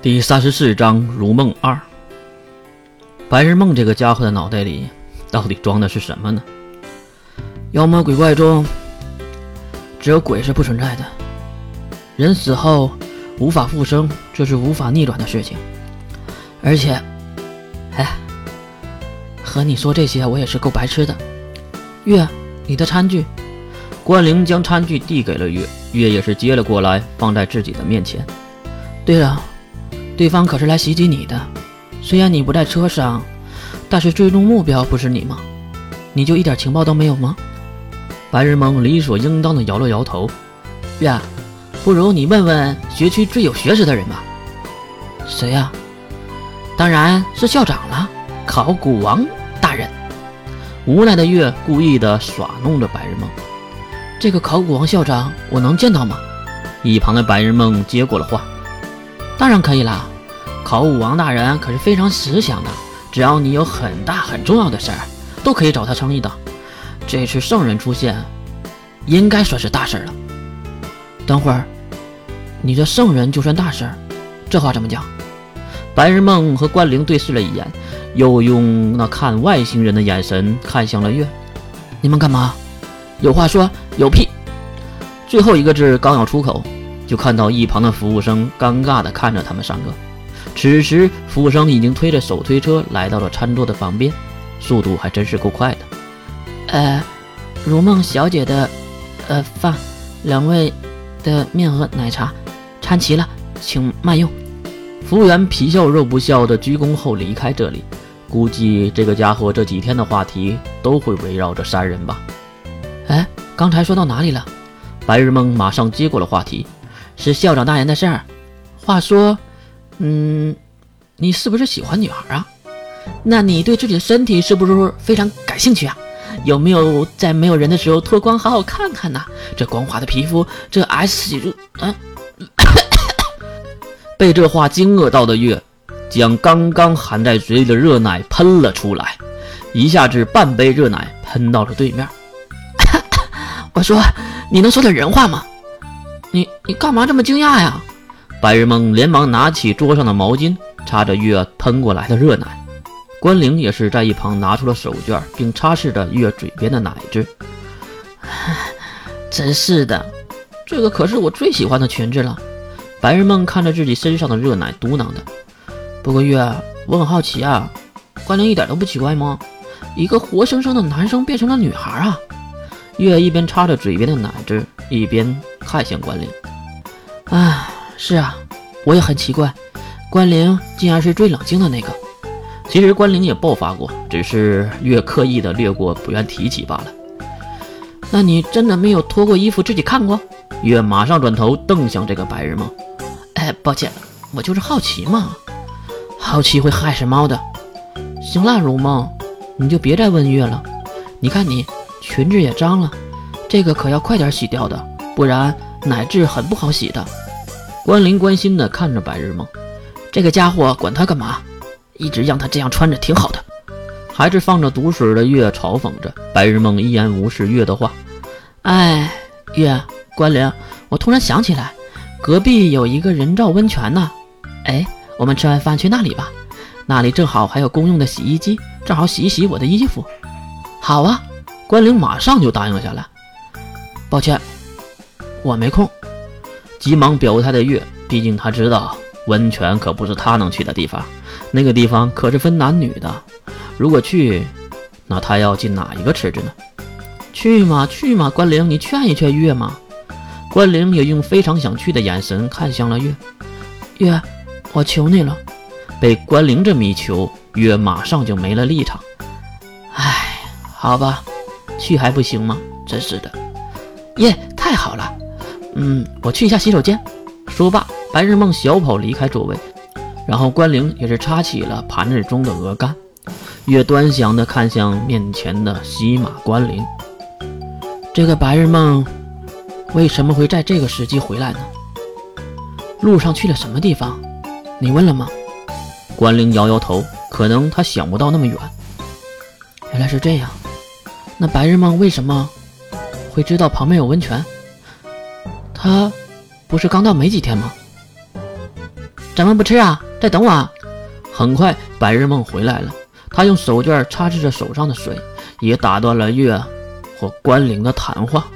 第三十四章如梦二。白日梦这个家伙的脑袋里到底装的是什么呢？妖魔鬼怪中，只有鬼是不存在的。人死后无法复生，这是无法逆转的事情。而且，哎，和你说这些，我也是够白痴的。月，你的餐具。关灵将餐具递给了月，月也是接了过来，放在自己的面前。对了。对方可是来袭击你的，虽然你不在车上，但是最终目标不是你吗？你就一点情报都没有吗？白日梦理所应当的摇了摇头。呀，不如你问问学区最有学识的人吧。谁呀？当然是校长了，考古王大人。无奈的月故意的耍弄着白日梦。这个考古王校长，我能见到吗？一旁的白日梦接过了话。当然可以啦，考武王大人可是非常识相的，只要你有很大很重要的事儿，都可以找他商议的。这次圣人出现，应该算是大事了。等会儿，你这圣人就算大事，这话怎么讲？白日梦和关灵对视了一眼，又用那看外星人的眼神看向了月。你们干嘛？有话说，有屁。最后一个字刚要出口。就看到一旁的服务生尴尬地看着他们三个。此时，服务生已经推着手推车来到了餐桌的旁边，速度还真是够快的。呃，如梦小姐的，呃饭，两位的面和奶茶，餐齐了，请慢用。服务员皮笑肉不笑的鞠躬后离开这里。估计这个家伙这几天的话题都会围绕着三人吧。哎，刚才说到哪里了？白日梦马上接过了话题。是校长大人的事儿。话说，嗯，你是不是喜欢女孩啊？那你对自己的身体是不是非常感兴趣啊？有没有在没有人的时候脱光好好看看呢？这光滑的皮肤，这 S 型，嗯，被这话惊愕到的月，将刚刚含在嘴里的热奶喷了出来，一下子半杯热奶喷到了对面。我说，你能说点人话吗？你你干嘛这么惊讶呀？白日梦连忙拿起桌上的毛巾擦着月喷过来的热奶，关灵也是在一旁拿出了手绢，并擦拭着月嘴边的奶子。真是的，这个可是我最喜欢的裙子了。白日梦看着自己身上的热奶，嘟囔的。不过月，我很好奇啊，关灵一点都不奇怪吗？一个活生生的男生变成了女孩啊！月一边擦着嘴边的奶汁，一边。看向关灵，啊，是啊，我也很奇怪，关灵竟然是最冷静的那个。其实关灵也爆发过，只是越刻意的略过，不愿提起罢了。那你真的没有脱过衣服自己看过？月马上转头瞪向这个白日梦。哎，抱歉，我就是好奇嘛，好奇会害死猫的。行了，如梦，你就别再问月了。你看你裙子也脏了，这个可要快点洗掉的。不然奶质很不好洗的。关灵关心的看着白日梦，这个家伙管他干嘛？一直让他这样穿着挺好的。还是放着毒水的月嘲讽着白日梦，一言无视月的话。哎，月，关灵，我突然想起来，隔壁有一个人造温泉呢。哎，我们吃完饭去那里吧，那里正好还有公用的洗衣机，正好洗一洗我的衣服。好啊，关灵马上就答应下来。抱歉。我没空，急忙表态的月，毕竟他知道温泉可不是他能去的地方，那个地方可是分男女的。如果去，那他要进哪一个池子呢？去嘛去嘛，关灵，你劝一劝月嘛。关灵也用非常想去的眼神看向了月，月，我求你了。被关灵这么一求，月马上就没了立场。唉，好吧，去还不行吗？真是的，耶，太好了。嗯，我去一下洗手间。说罢，白日梦小跑离开座位，然后关灵也是插起了盘子中的鹅肝，越端详地看向面前的西马关灵。这个白日梦为什么会在这个时机回来呢？路上去了什么地方？你问了吗？关灵摇摇头，可能他想不到那么远。原来是这样，那白日梦为什么会知道旁边有温泉？他不是刚到没几天吗？怎么不吃啊？再等我。很快，白日梦回来了，他用手绢擦拭着手上的水，也打断了月或关灵的谈话。